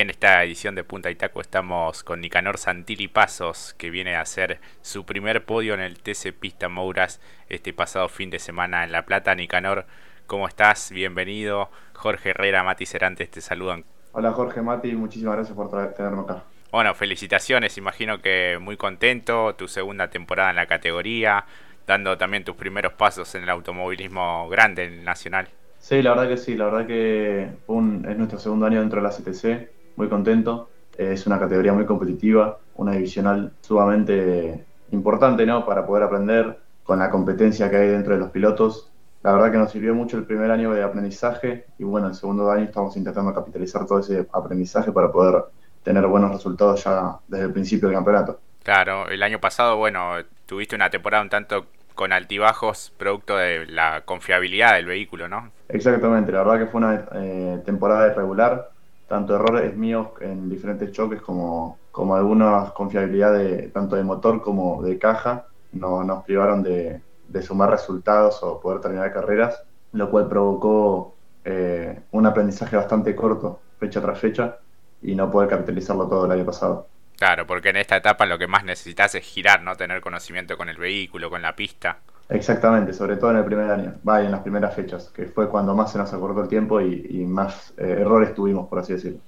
En esta edición de Punta y Taco estamos con Nicanor Santilli Pasos, que viene a hacer su primer podio en el TC Pista Mouras este pasado fin de semana en La Plata. Nicanor, ¿cómo estás? Bienvenido. Jorge Herrera, Mati Cerantes te saludan. Hola Jorge, Mati, muchísimas gracias por tenerme acá. Bueno, felicitaciones, imagino que muy contento, tu segunda temporada en la categoría, dando también tus primeros pasos en el automovilismo grande, en el nacional. Sí, la verdad que sí, la verdad que es nuestro segundo año dentro de la CTC, muy contento. Es una categoría muy competitiva, una divisional sumamente importante ¿no? para poder aprender con la competencia que hay dentro de los pilotos. La verdad que nos sirvió mucho el primer año de aprendizaje y bueno, el segundo año estamos intentando capitalizar todo ese aprendizaje para poder tener buenos resultados ya desde el principio del campeonato. Claro, el año pasado, bueno, tuviste una temporada un tanto con altibajos producto de la confiabilidad del vehículo, ¿no? Exactamente, la verdad que fue una eh, temporada irregular, tanto errores míos en diferentes choques como, como algunas confiabilidades tanto de motor como de caja no, nos privaron de, sumar resultados o poder terminar carreras, lo cual provocó eh, un aprendizaje bastante corto, fecha tras fecha, y no poder capitalizarlo todo el año pasado. Claro, porque en esta etapa lo que más necesitas es girar, ¿no? Tener conocimiento con el vehículo, con la pista. Exactamente, sobre todo en el primer año, va, en las primeras fechas, que fue cuando más se nos acortó el tiempo y, más eh, errores tuvimos, por así decirlo.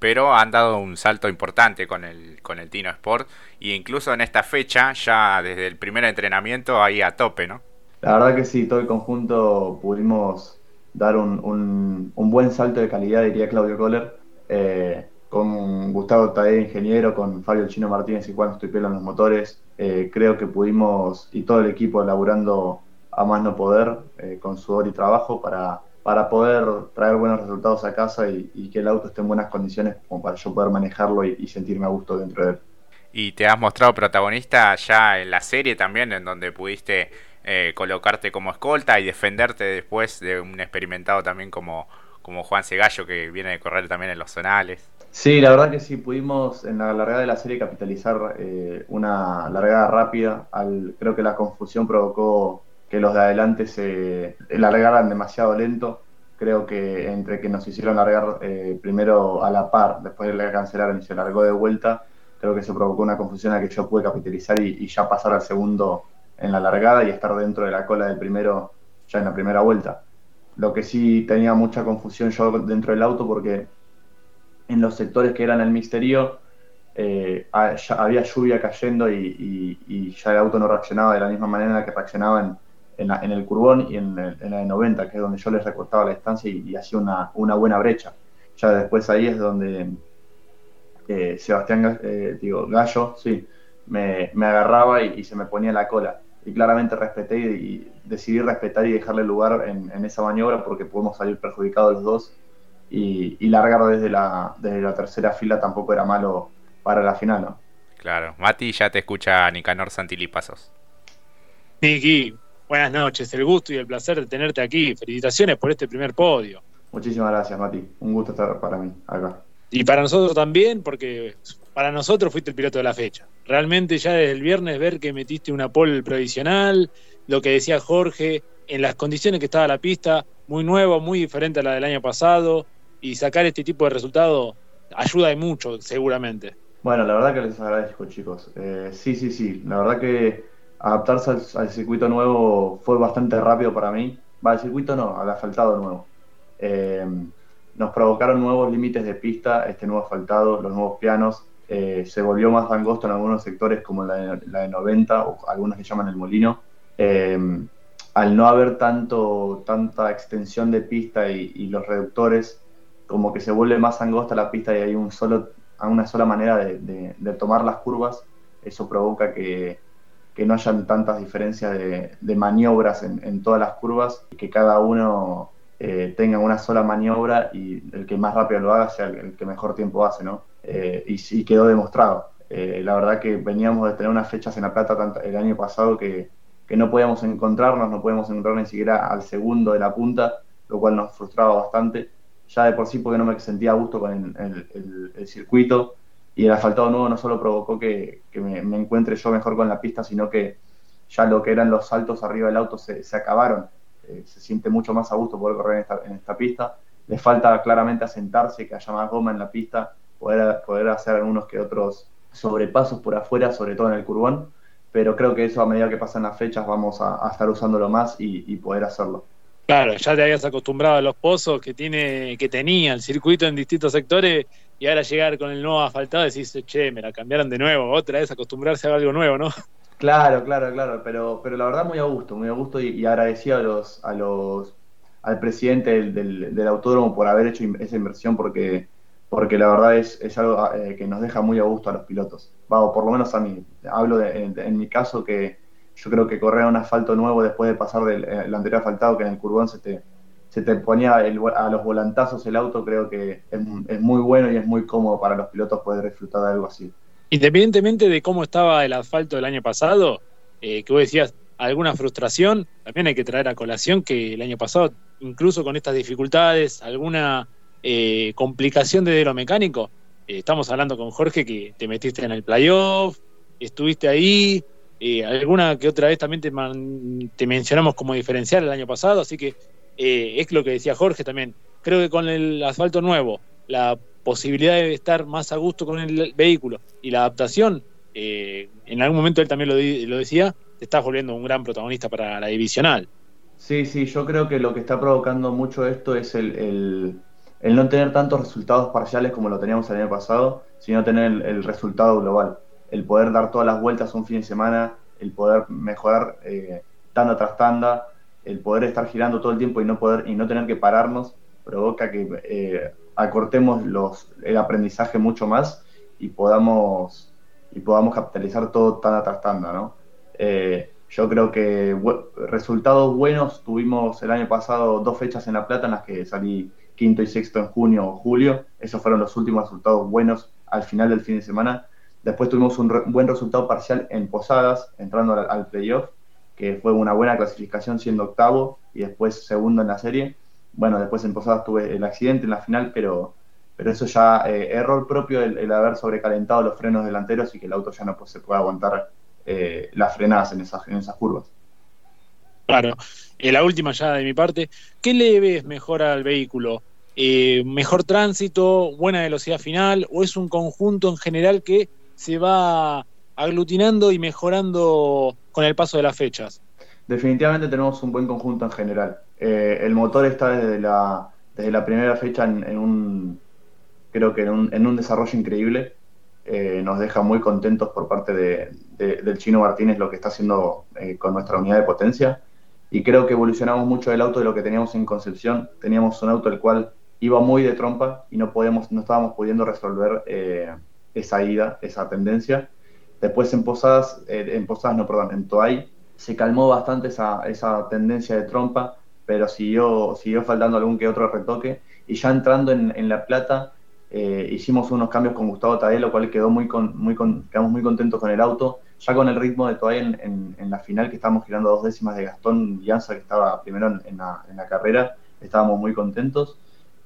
Pero han dado un salto importante con el, con el Tino Sport y incluso en esta fecha, ya desde el primer entrenamiento, ahí a tope, ¿no? La verdad que sí, todo el conjunto pudimos dar un, un, buen salto de calidad, diría Claudio Kohler. Eh, con Gustavo Taé, ingeniero, con Fabio Chino Martínez y Juan Estupelo en los motores. Eh, creo que pudimos, y todo el equipo laburando a más no poder, eh, con sudor y trabajo, para, para poder traer buenos resultados a casa y, que el auto esté en buenas condiciones como para yo poder manejarlo y, sentirme a gusto dentro de él. Y te has mostrado protagonista ya en la serie también, en donde pudiste eh, colocarte como escolta y defenderte después de un experimentado también como, como Juan Segallo, que viene de correr también en los zonales. Sí, la verdad que sí, pudimos en la largada de la serie capitalizar eh, una largada rápida. Al, creo que la confusión provocó que los de adelante se largaran demasiado lento. Creo que entre que nos hicieron largar eh, primero a la par, después de que cancelaron y se largó de vuelta, creo que se provocó una confusión a que yo pude capitalizar y, y ya pasar al segundo en la largada y estar dentro de la cola del primero ya en la primera vuelta. Lo que sí tenía mucha confusión yo dentro del auto porque en los sectores que eran el misterio, eh, había lluvia cayendo y, ya el auto no reaccionaba de la misma manera en la que reaccionaba en, el curbón y en, la de 90, que es donde yo les recortaba la distancia y, hacía una, buena brecha. Ya después ahí es donde eh, Sebastián eh, digo, Gallo sí, me, agarraba y, se me ponía la cola. Y claramente respeté y, decidí respetar y dejarle lugar en, en esa maniobra porque podemos salir perjudicados los dos y, largar desde la, desde la tercera fila tampoco era malo para la final, ¿no? Claro. Mati, ya te escucha Nicanor Santilipasos. Niki, buenas noches. El gusto y el placer de tenerte aquí. Felicitaciones por este primer podio. Muchísimas gracias, Mati. Un gusto estar para mí acá. Y para nosotros también, porque para nosotros fuiste el piloto de la fecha. Realmente ya desde el viernes ver que metiste una pole provisional, lo que decía Jorge, en las condiciones que estaba la pista, muy nuevo, muy diferente a la del año pasado, y sacar este tipo de resultado ayuda de mucho, seguramente. Bueno, la verdad que les agradezco, chicos. Eh, sí, sí, sí. La verdad que adaptarse al, circuito nuevo fue bastante rápido para mí. Va, al circuito no, al asfaltado nuevo. Eh, nos provocaron nuevos límites de pista, este nuevo asfaltado, los nuevos pianos. Eh, se volvió más angosto en algunos sectores como la de, la de 90 o algunos que llaman el molino. al no haber tanto, tanta extensión de pista y los reductores, como que se vuelve más angosta la pista y hay un solo, una sola manera de, tomar las curvas, eso provoca que, no hayan tantas diferencias de, maniobras en, todas las curvas y que cada uno eh, tenga una sola maniobra y el que más rápido lo haga sea el, que mejor tiempo hace, ¿no? Eh, y, quedó demostrado. Eh, la verdad que veníamos de tener unas fechas en La Plata el año pasado que, que no podíamos encontrarnos, no podíamos encontrar ni siquiera al segundo de la punta, lo cual nos frustraba bastante ya de por sí porque no me sentía a gusto con el, circuito y el asfaltado nuevo no solo provocó que, me, encuentre yo mejor con la pista, sino que ya lo que eran los saltos arriba del auto se, acabaron. Eh, se siente mucho más a gusto poder correr en esta, pista. Le falta claramente asentarse, que haya más goma en la pista poder, poder hacer algunos que otros sobrepasos por afuera, sobre todo en el curbón, pero creo que eso a medida que pasan las fechas vamos a, estar usándolo más y, poder hacerlo. Claro, ya te habías acostumbrado a los pozos que tiene, que tenía el circuito en distintos sectores y ahora llegar con el nuevo asfaltado decís, che, me la cambiaron de nuevo, otra vez acostumbrarse a algo nuevo, ¿no? Claro, claro, claro, pero, pero la verdad muy a gusto, muy a gusto y, agradecido a los, a los, al presidente del, autódromo por haber hecho esa inversión porque, porque la verdad es, es algo eh, que nos deja muy a gusto a los pilotos. Va, por lo menos a mí. Hablo de, en, mi caso que yo creo que correr un asfalto nuevo después de pasar del eh, anterior asfaltado que en el curbón se te, se te ponía a los volantazos el auto, creo que es, muy bueno y es muy cómodo para los pilotos poder disfrutar de algo así. Independientemente de cómo estaba el asfalto del año pasado, eh, que vos decías alguna frustración, también hay que traer a colación que el año pasado, incluso con estas dificultades, alguna eh, complicación de lo mecánico, estamos hablando con Jorge que te metiste en el playoff, estuviste ahí, alguna que otra vez también te, te, mencionamos como diferencial el año pasado, así que es lo que decía Jorge también. Creo que con el asfalto nuevo, la posibilidad de estar más a gusto con el vehículo y la adaptación, eh, en algún momento él también lo, decía, te estás volviendo un gran protagonista para la divisional. Sí, sí, yo creo que lo que está provocando mucho esto es el, no tener tantos resultados parciales como lo teníamos el año pasado, sino tener el, resultado global. El poder dar todas las vueltas un fin de semana, el poder mejorar eh, tanda tras tanda, el poder estar girando todo el tiempo y no poder y no tener que pararnos provoca que eh, acortemos los, el aprendizaje mucho más y podamos, y podamos capitalizar todo tan tras tanda, ¿no? Eh, yo creo que resultados buenos tuvimos el año pasado dos fechas en La Plata en las que salí quinto y sexto en junio o julio. Esos fueron los últimos resultados buenos al final del fin de semana. Después tuvimos un buen resultado parcial en Posadas, entrando al, playoff, que fue una buena clasificación siendo octavo y después segundo en la serie. Bueno, después en Posadas tuve el accidente en la final, pero, pero eso ya, eh, error propio el, haber sobrecalentado los frenos delanteros y que el auto ya no se pueda aguantar eh, las frenadas en esas, en esas curvas. Claro, eh, la última ya de mi parte, ¿qué le ves mejor al vehículo? ¿Mejor tránsito, buena velocidad final o es un conjunto en general que se va aglutinando y mejorando con el paso de las fechas? Definitivamente tenemos un buen conjunto en general. Eh, el motor está desde la, desde la primera fecha en, un, creo que en un, en un desarrollo increíble. Eh, nos deja muy contentos por parte de, del chino Martínez lo que está haciendo eh, con nuestra unidad de potencia. Y creo que evolucionamos mucho el auto de lo que teníamos en Concepción. Teníamos un auto el cual iba muy de trompa y no, podíamos, no estábamos pudiendo resolver esa ida, esa tendencia. Después en Posadas, en Posadas, no, perdón, en Toay, se calmó bastante esa, esa tendencia de trompa, pero siguió, siguió faltando algún que otro retoque. Y ya entrando en, en La Plata, eh, hicimos unos cambios con Gustavo Tadé, lo cual quedó muy, con, muy con, quedamos muy contentos con el auto. Ya con el ritmo de todavía en, en, la final, que estábamos girando dos décimas de Gastón Llanza, que estaba primero en, la, en la carrera, estábamos muy contentos.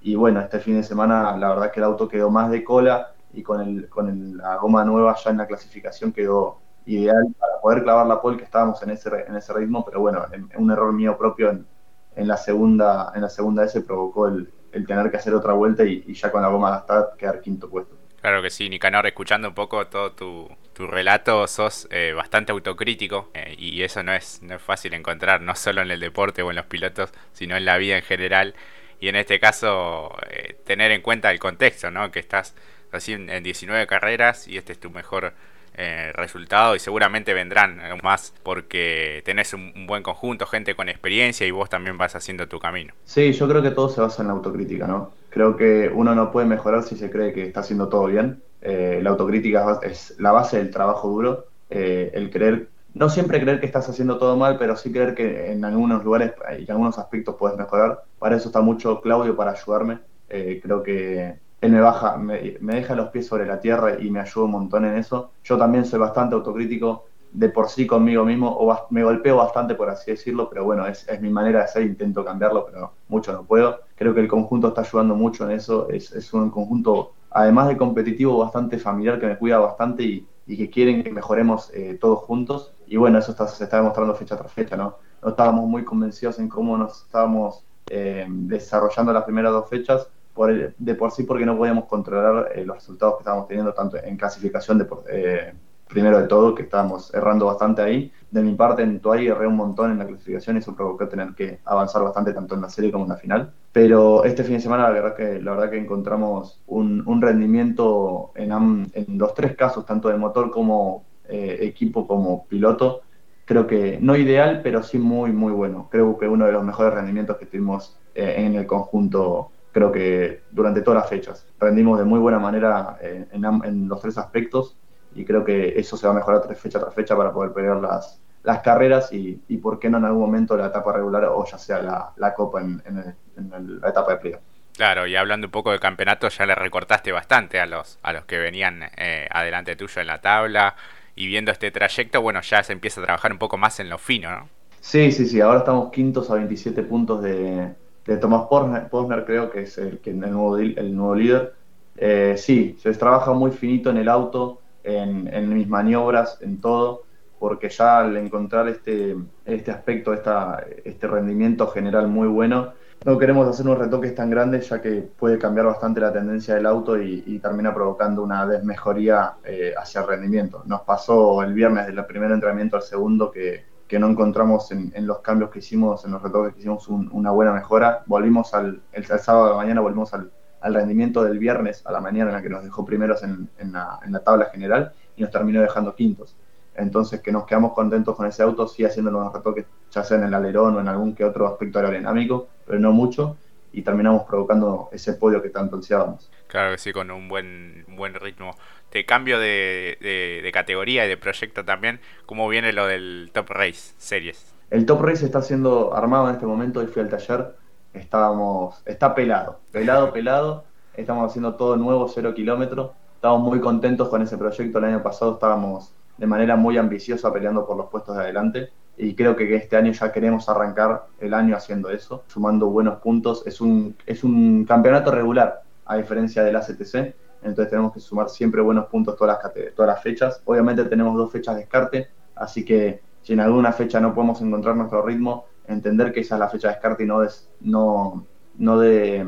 Y bueno, este fin de semana la verdad que el auto quedó más de cola y con, el, con la goma nueva ya en la clasificación quedó, ideal para poder clavar la pole que estábamos en ese, en ese ritmo, pero bueno, un error mío propio en, en, la segunda en la segunda S provocó el, el tener que hacer otra vuelta y, ya con la goma gastada quedar quinto puesto. Claro que sí, Nicanor, escuchando un poco todo tu, tu relato, sos eh, bastante autocrítico eh, y eso no es, no es fácil encontrar, no solo en el deporte o en los pilotos, sino en la vida en general. Y en este caso, eh, tener en cuenta el contexto, ¿no? Que estás recién en 19 carreras y este es tu mejor eh, resultado y seguramente vendrán más porque tenés un, buen conjunto, gente con experiencia y vos también vas haciendo tu camino. Sí, yo creo que todo se basa en la autocrítica, ¿no? Creo que uno no puede mejorar si se cree que está haciendo todo bien. Eh, la autocrítica es la base del trabajo duro, eh, el creer, no siempre creer que estás haciendo todo mal, pero sí creer que en algunos lugares y en algunos aspectos puedes mejorar. Para eso está mucho Claudio para ayudarme. creo que él me baja, me, deja los pies sobre la tierra y me ayuda un montón en eso. Yo también soy bastante autocrítico de por sí conmigo mismo, o me golpeo bastante por así decirlo, pero bueno, es, mi manera de ser, intento cambiarlo, pero mucho no puedo. Creo que el conjunto está ayudando mucho en eso, es, un conjunto, además de competitivo, bastante familiar, que me cuida bastante y, que quieren que mejoremos eh, todos juntos. Y bueno, eso se está demostrando fecha tras fecha, ¿no? No estábamos muy convencidos en cómo nos estábamos eh, desarrollando las primeras dos fechas, por de por sí porque no podíamos controlar eh, los resultados que estábamos teniendo tanto en clasificación de, eh, primero de todo, que estábamos errando bastante ahí. De mi parte, en Tuay erré un montón en la clasificación y eso provocó tener que avanzar bastante tanto en la serie como en la final. Pero este fin de semana, la verdad que, la verdad que encontramos un, un rendimiento en, en, los tres casos, tanto de motor como eh, equipo como piloto, creo que no ideal, pero sí muy, muy bueno. Creo que uno de los mejores rendimientos que tuvimos en el conjunto, creo que durante todas las fechas. Rendimos de muy buena manera eh, en, en los tres aspectos y creo que eso se va a mejorar fecha tras fecha para poder pelear las, las carreras y, y, por qué no en algún momento la etapa regular o ya sea la, la Copa en, en, la etapa de playoff. Claro, y hablando un poco de campeonato, ya le recortaste bastante a los, a los que venían eh, adelante tuyo en la tabla y viendo este trayecto, bueno, ya se empieza a trabajar un poco más en lo fino, ¿no? Sí, sí, sí, ahora estamos quintos a 27 puntos de, de Tomás Posner, creo que es el, el, nuevo, el nuevo líder. Eh, sí, se trabaja muy finito en el auto, en, mis maniobras, en todo, porque ya al encontrar este, este aspecto, esta, este rendimiento general muy bueno, no queremos hacer unos retoques tan grandes ya que puede cambiar bastante la tendencia del auto y, termina provocando una desmejoría eh, hacia el rendimiento. Nos pasó el viernes del primer entrenamiento al segundo que, que no encontramos en, los cambios que hicimos, en los retoques que hicimos una buena mejora. Volvimos al el, sábado de la mañana, volvimos al, rendimiento del viernes a la mañana en la que nos dejó primeros en, la, tabla general y nos terminó dejando quintos. Entonces que nos quedamos contentos con ese auto, sí haciendo unos retoques, ya sea en el alerón o en algún que otro aspecto aerodinámico, pero no mucho, y terminamos provocando ese podio que tanto ansiábamos. Claro que sí, con un buen, buen ritmo. Te cambio de, de, categoría y de proyecto también, ¿cómo viene lo del Top Race Series? El Top Race está siendo armado en este momento, y fui al taller, estábamos, está pelado, pelado, pelado, estamos haciendo todo nuevo, cero kilómetros, estamos muy contentos con ese proyecto, el año pasado estábamos de manera muy ambiciosa peleando por los puestos de adelante y creo que este año ya queremos arrancar el año haciendo eso, sumando buenos puntos, es un, es un campeonato regular a diferencia del ACTC, entonces tenemos que sumar siempre buenos puntos todas las, todas las fechas, obviamente tenemos dos fechas de descarte, así que si en alguna fecha no podemos encontrar nuestro ritmo, entender que esa es la fecha de descarte y no, no, no, de,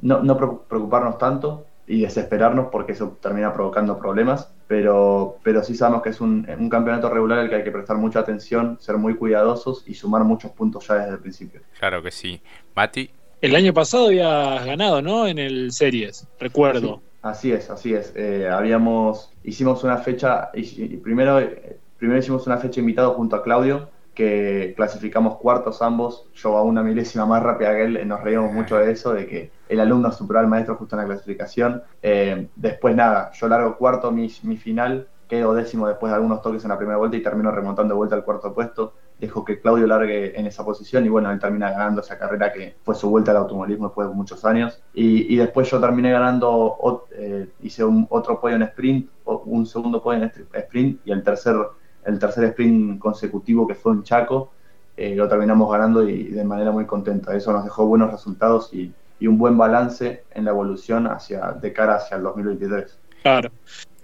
no preocuparnos tanto y desesperarnos porque eso termina provocando problemas, pero, pero sí sabemos que es un, un, campeonato regular al que hay que prestar mucha atención, ser muy cuidadosos y sumar muchos puntos ya desde el principio. Claro que sí. Mati. El año pasado habías ganado, ¿no? En el Series, recuerdo. así es, así es. Eh, habíamos, hicimos una fecha, y, primero, primero hicimos una fecha invitado junto a Claudio, que clasificamos cuartos ambos, yo a una milésima más rápida que él, nos reíamos mucho de eso, de que el alumno superó al maestro justo en la clasificación. Eh, después nada, yo largo cuarto mi, mi, final, quedo décimo después de algunos toques en la primera vuelta y termino remontando de vuelta al cuarto puesto. Dejo que Claudio largue en esa posición y bueno, él termina ganando esa carrera que fue su vuelta al automovilismo después de muchos años. Y, después yo terminé ganando, eh, hice un, otro podio en sprint, un segundo podio en sprint y el tercer el tercer sprint consecutivo que fue en Chaco, eh, lo terminamos ganando y, de manera muy contenta. Eso nos dejó buenos resultados y, un buen balance en la evolución hacia de cara hacia el 2023. Claro.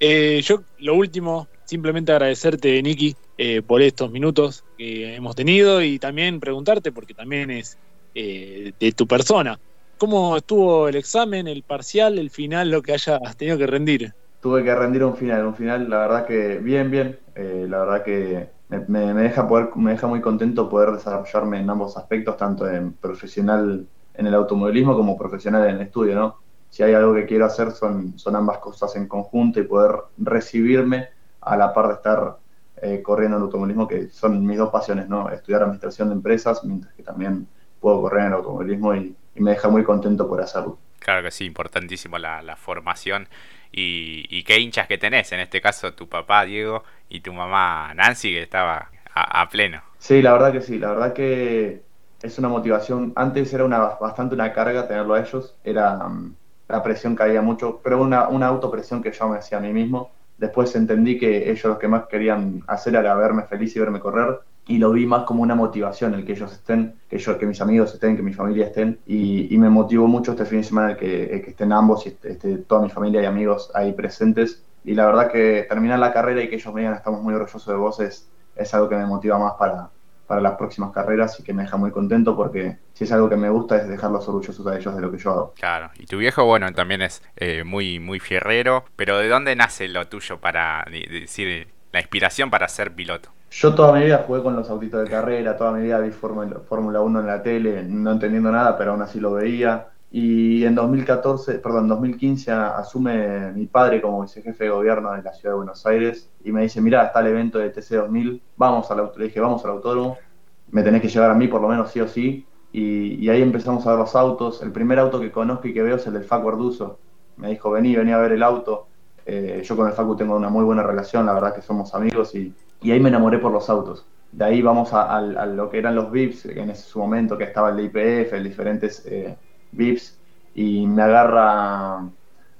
Eh, yo lo último, simplemente agradecerte, Nicky, eh, por estos minutos que hemos tenido y también preguntarte, porque también es de tu persona, ¿cómo estuvo el examen, el parcial, el final, lo que hayas tenido que rendir? Tuve que rendir un final, un final, la verdad que bien, bien, eh, la verdad que me, me deja muy contento poder desarrollarme en ambos aspectos, tanto en profesional en el automovilismo como profesional en el estudio, ¿no? Si hay algo que quiero hacer son, son ambas cosas en conjunto y poder recibirme a la par de estar eh, corriendo en el automovilismo, que son mis dos pasiones, ¿no? Estudiar administración de empresas, mientras que también puedo correr en el automovilismo y, me deja muy contento por hacerlo. Claro que sí, importantísimo la, la formación y, qué hinchas que tenés, en este caso tu papá Diego y tu mamá Nancy que estaba a, pleno. Sí, la verdad que sí, la verdad que es una motivación, antes era una bastante una carga tenerlo a ellos, era mm, la presión había mucho, pero una, una autopresión que yo me hacía a mí mismo. Después entendí que ellos lo que más querían hacer era verme feliz y verme correr y lo vi más como una motivación, el que ellos estén, que yo, que mis amigos estén, que mi familia estén, y, me motivó mucho este fin de semana el que, estén ambos y esté, toda mi familia y amigos ahí presentes. Y la verdad que terminar la carrera y que ellos me estamos muy orgullosos de vos es, algo que me motiva más para, para las próximas carreras y que me deja muy contento porque si es algo que me gusta es dejarlos orgullosos a ellos de lo que yo hago. Claro, y tu viejo, bueno, también es eh, muy, muy fierrero, pero ¿de dónde nace lo tuyo para decir la inspiración para ser piloto? Yo toda mi vida jugué con los autitos de carrera, toda mi vida vi Fórmula 1 en la tele, no entendiendo nada, pero aún así lo veía. Y en 2014, perdón, 2015 asume mi padre como vicejefe de gobierno de la ciudad de Buenos Aires y me dice, mira, está el evento de TC2000, vamos al auto, le dije, vamos al autódromo, me tenés que llevar a mí por lo menos sí o sí. Y, ahí empezamos a ver los autos. El primer auto que conozco y que veo es el del Facu. Me dijo, vení, vení a ver el auto. Eh, yo con el Facu tengo una muy buena relación, la verdad que somos amigos y, ahí me enamoré por los autos. De ahí vamos a, lo que eran los VIPs, en ese momento que estaba el de IPF, diferentes... Eh, VIPs y me agarra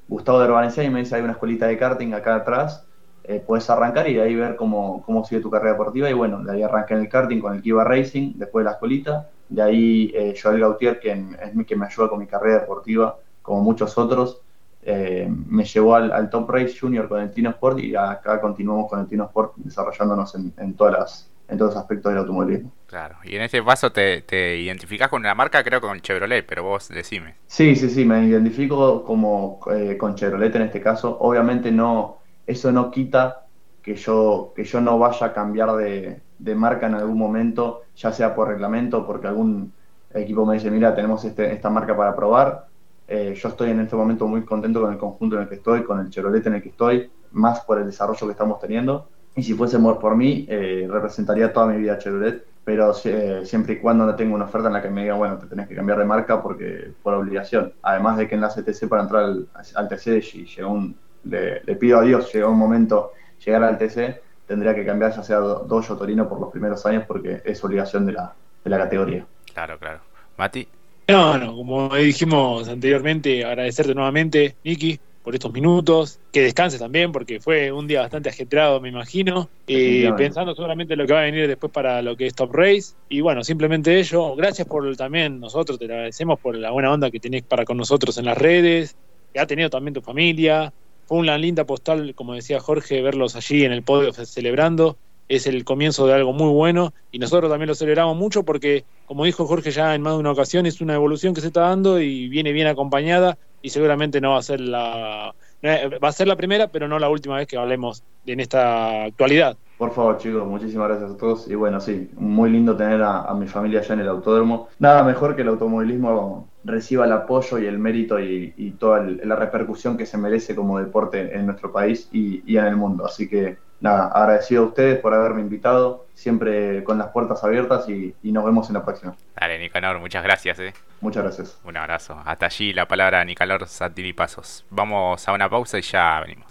Gustavo de Urbanencia y me dice hay una escuelita de karting acá atrás, eh, puedes arrancar y de ahí ver cómo, cómo sigue tu carrera deportiva. Y bueno, de ahí arranqué en el karting con el Kiva Racing, después de la escuelita, de ahí eh, Joel Gautier, que es mi que me ayuda con mi carrera deportiva, como muchos otros, eh, me llevó al, Top Race Junior con el Tino Sport y acá continuamos con el Tino Sport desarrollándonos en, en todas las, en todos los aspectos del automovilismo. Claro, y en este paso te, te identificás con una marca, creo con Chevrolet, pero vos decime. Sí, sí, sí, me identifico como eh, con Chevrolet en este caso. Obviamente no, eso no quita que yo, que yo no vaya a cambiar de, marca en algún momento, ya sea por reglamento, porque algún equipo me dice, mira, tenemos este, esta marca para probar. Eh, yo estoy en este momento muy contento con el conjunto en el que estoy, con el Chevrolet en el que estoy, más por el desarrollo que estamos teniendo y si fuese por mí, eh, representaría toda mi vida Chevrolet, pero eh, siempre y cuando no tenga una oferta en la que me diga, bueno, te tenés que cambiar de marca porque por obligación. Además de que en la CTC para entrar al, TC, si llega un, le, pido a Dios, llega un momento llegar al TC, tendría que cambiar ya sea Dojo Torino por los primeros años porque es obligación de la, de la categoría. Claro, claro. Mati. No, no, como dijimos anteriormente, agradecerte nuevamente, Niki, por estos minutos. Que descanses también, porque fue un día bastante ajetreado, me imagino. y pensando seguramente en lo que va a venir después para lo que es Top Race. Y bueno, simplemente ello. Gracias por también, nosotros te agradecemos por la buena onda que tenés para con nosotros en las redes. Que ha tenido también tu familia. Fue una linda postal, como decía Jorge, verlos allí en el podio celebrando es el comienzo de algo muy bueno y nosotros también lo celebramos mucho porque, como dijo Jorge ya en más de una ocasión, es una evolución que se está dando y viene bien acompañada y seguramente no va a ser la va a ser la primera, pero no la última vez que hablemos en esta actualidad. Por favor, chicos, muchísimas gracias a todos. Y bueno, sí, muy lindo tener a, mi familia allá en el autódromo. Nada mejor que el automovilismo reciba el apoyo y el mérito y, toda la repercusión que se merece como deporte en nuestro país y, y en el mundo. Así que nada, agradecido a ustedes por haberme invitado, siempre con las puertas abiertas y, nos vemos en la próxima. Dale, Nicanor, muchas gracias. Eh. Muchas gracias. Un abrazo. Hasta allí la palabra Nicanor Santini Pasos. Vamos a una pausa y ya venimos.